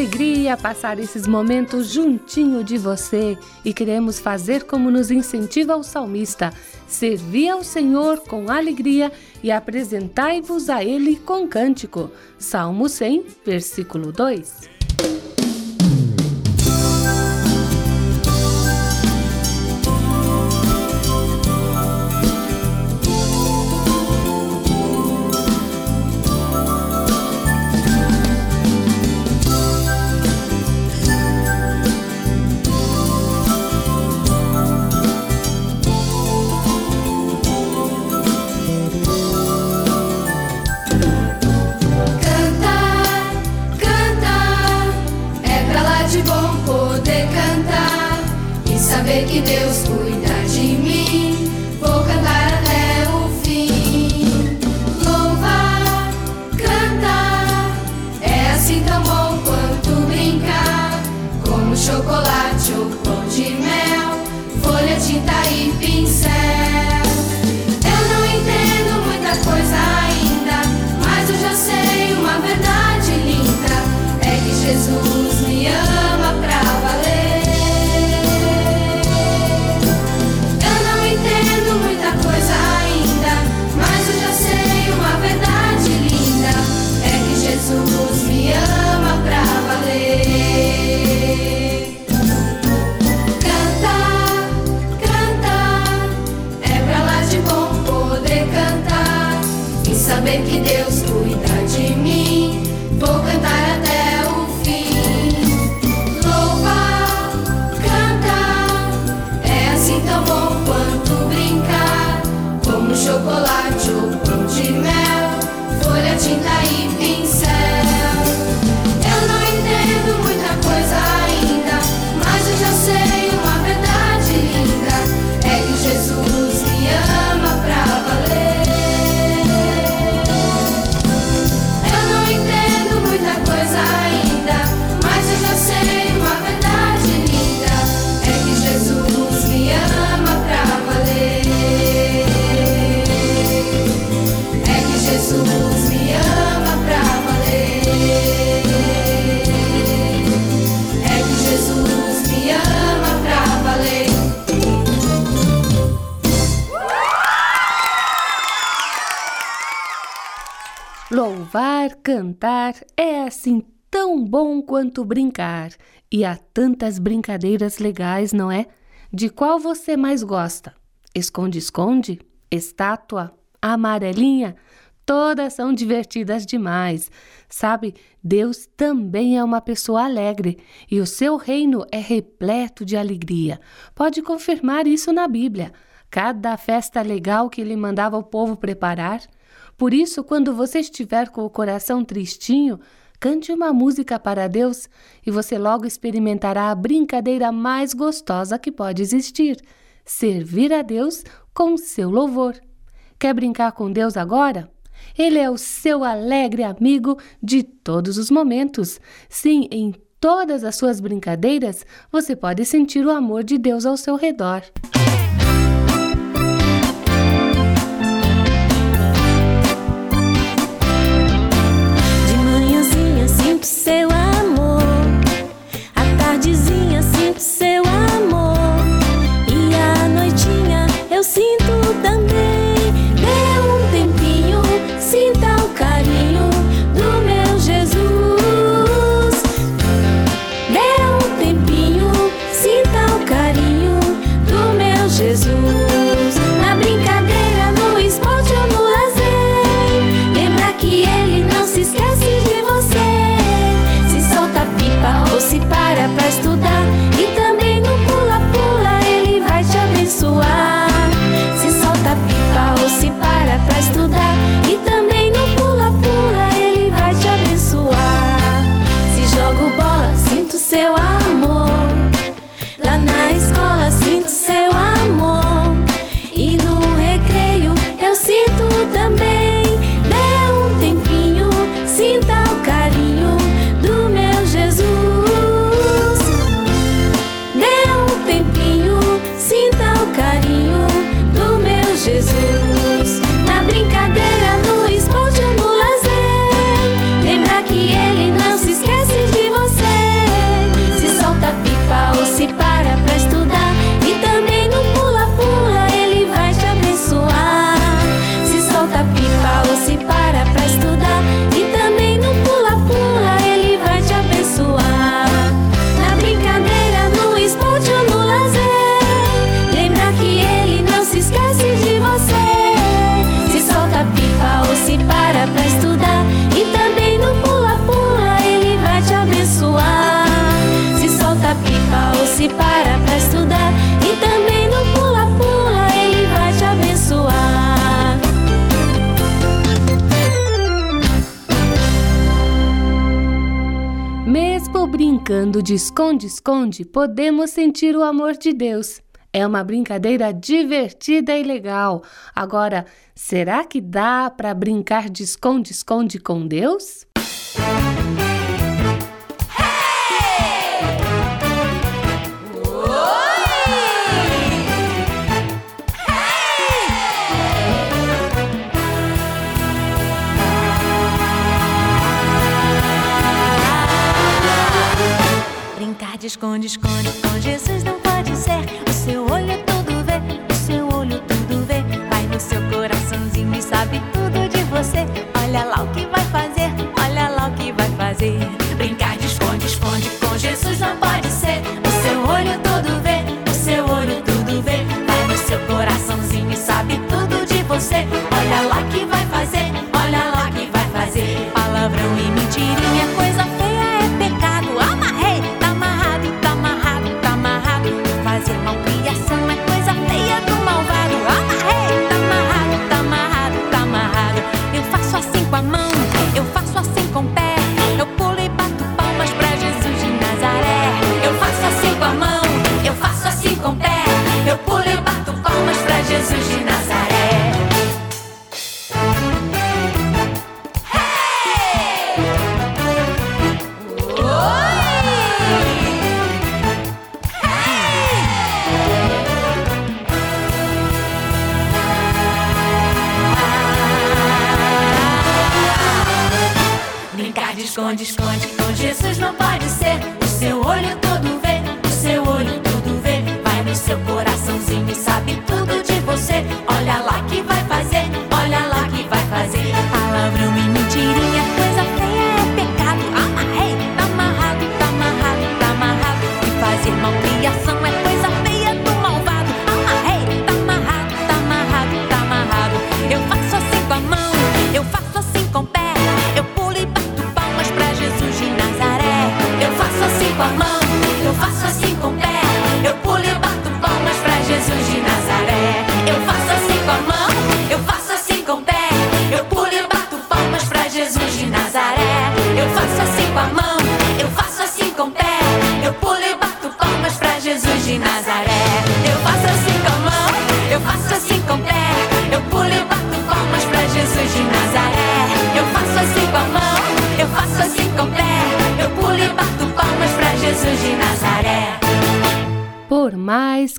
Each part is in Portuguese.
alegria passar esses momentos juntinho de você e queremos fazer como nos incentiva o salmista: servir ao Senhor com alegria e apresentai-vos a Ele com cântico. Salmo 100, versículo 2. Que Deus cuida Deus cuida de mim. Vou cantar até Louvar, cantar é assim tão bom quanto brincar. E há tantas brincadeiras legais, não é? De qual você mais gosta? Esconde-esconde? Estátua? Amarelinha? Todas são divertidas demais. Sabe, Deus também é uma pessoa alegre e o seu reino é repleto de alegria. Pode confirmar isso na Bíblia. Cada festa legal que ele mandava o povo preparar. Por isso, quando você estiver com o coração tristinho, cante uma música para Deus e você logo experimentará a brincadeira mais gostosa que pode existir: servir a Deus com seu louvor. Quer brincar com Deus agora? Ele é o seu alegre amigo de todos os momentos. Sim, em todas as suas brincadeiras, você pode sentir o amor de Deus ao seu redor. brincando de esconde-esconde, podemos sentir o amor de Deus. É uma brincadeira divertida e legal. Agora, será que dá para brincar de esconde-esconde com Deus? esconde, esconde, esconde. Jesus não pode ser. esconde, esconde. Com Jesus não pode ser.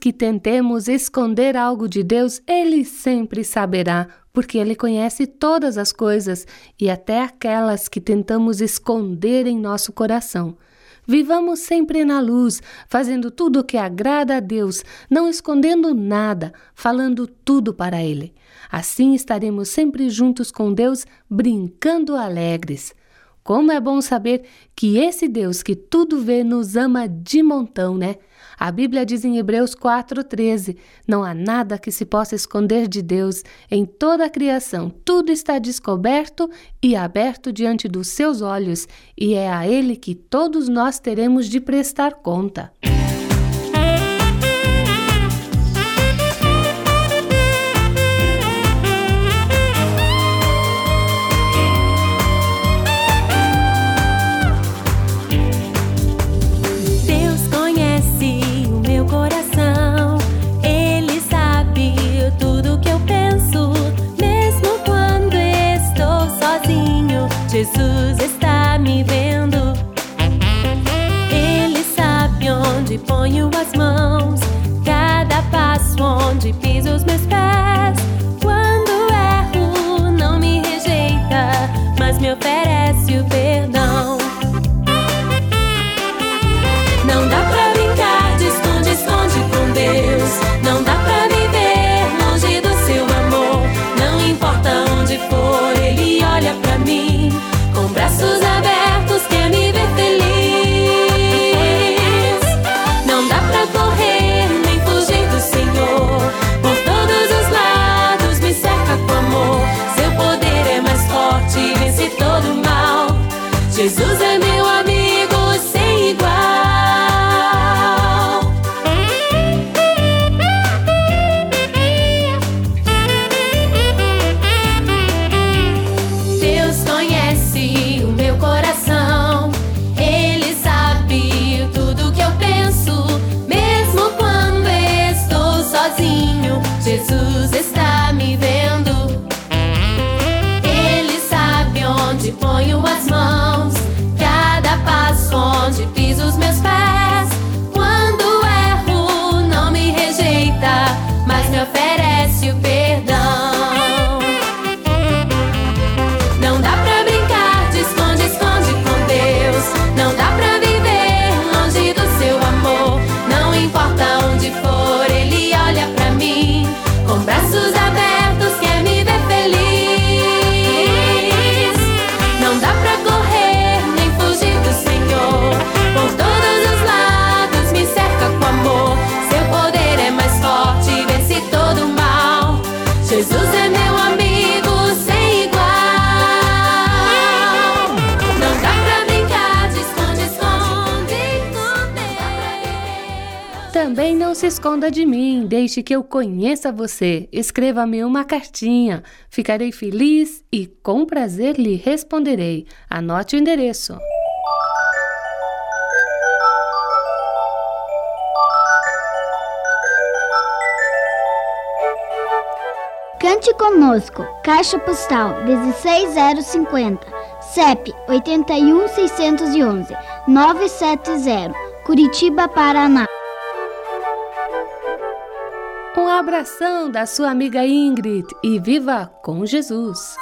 que tentemos esconder algo de Deus, Ele sempre saberá, porque Ele conhece todas as coisas e até aquelas que tentamos esconder em nosso coração. Vivamos sempre na luz, fazendo tudo o que agrada a Deus, não escondendo nada, falando tudo para Ele. Assim estaremos sempre juntos com Deus, brincando alegres. Como é bom saber que esse Deus que tudo vê nos ama de montão, né? A Bíblia diz em Hebreus 4,13: Não há nada que se possa esconder de Deus em toda a criação, tudo está descoberto e aberto diante dos seus olhos, e é a Ele que todos nós teremos de prestar conta. se esconda de mim, deixe que eu conheça você. Escreva-me uma cartinha. Ficarei feliz e com prazer lhe responderei. Anote o endereço. Cante conosco. Caixa postal 16050, CEP 81611, 970, Curitiba, Paraná abração da sua amiga Ingrid e viva com Jesus!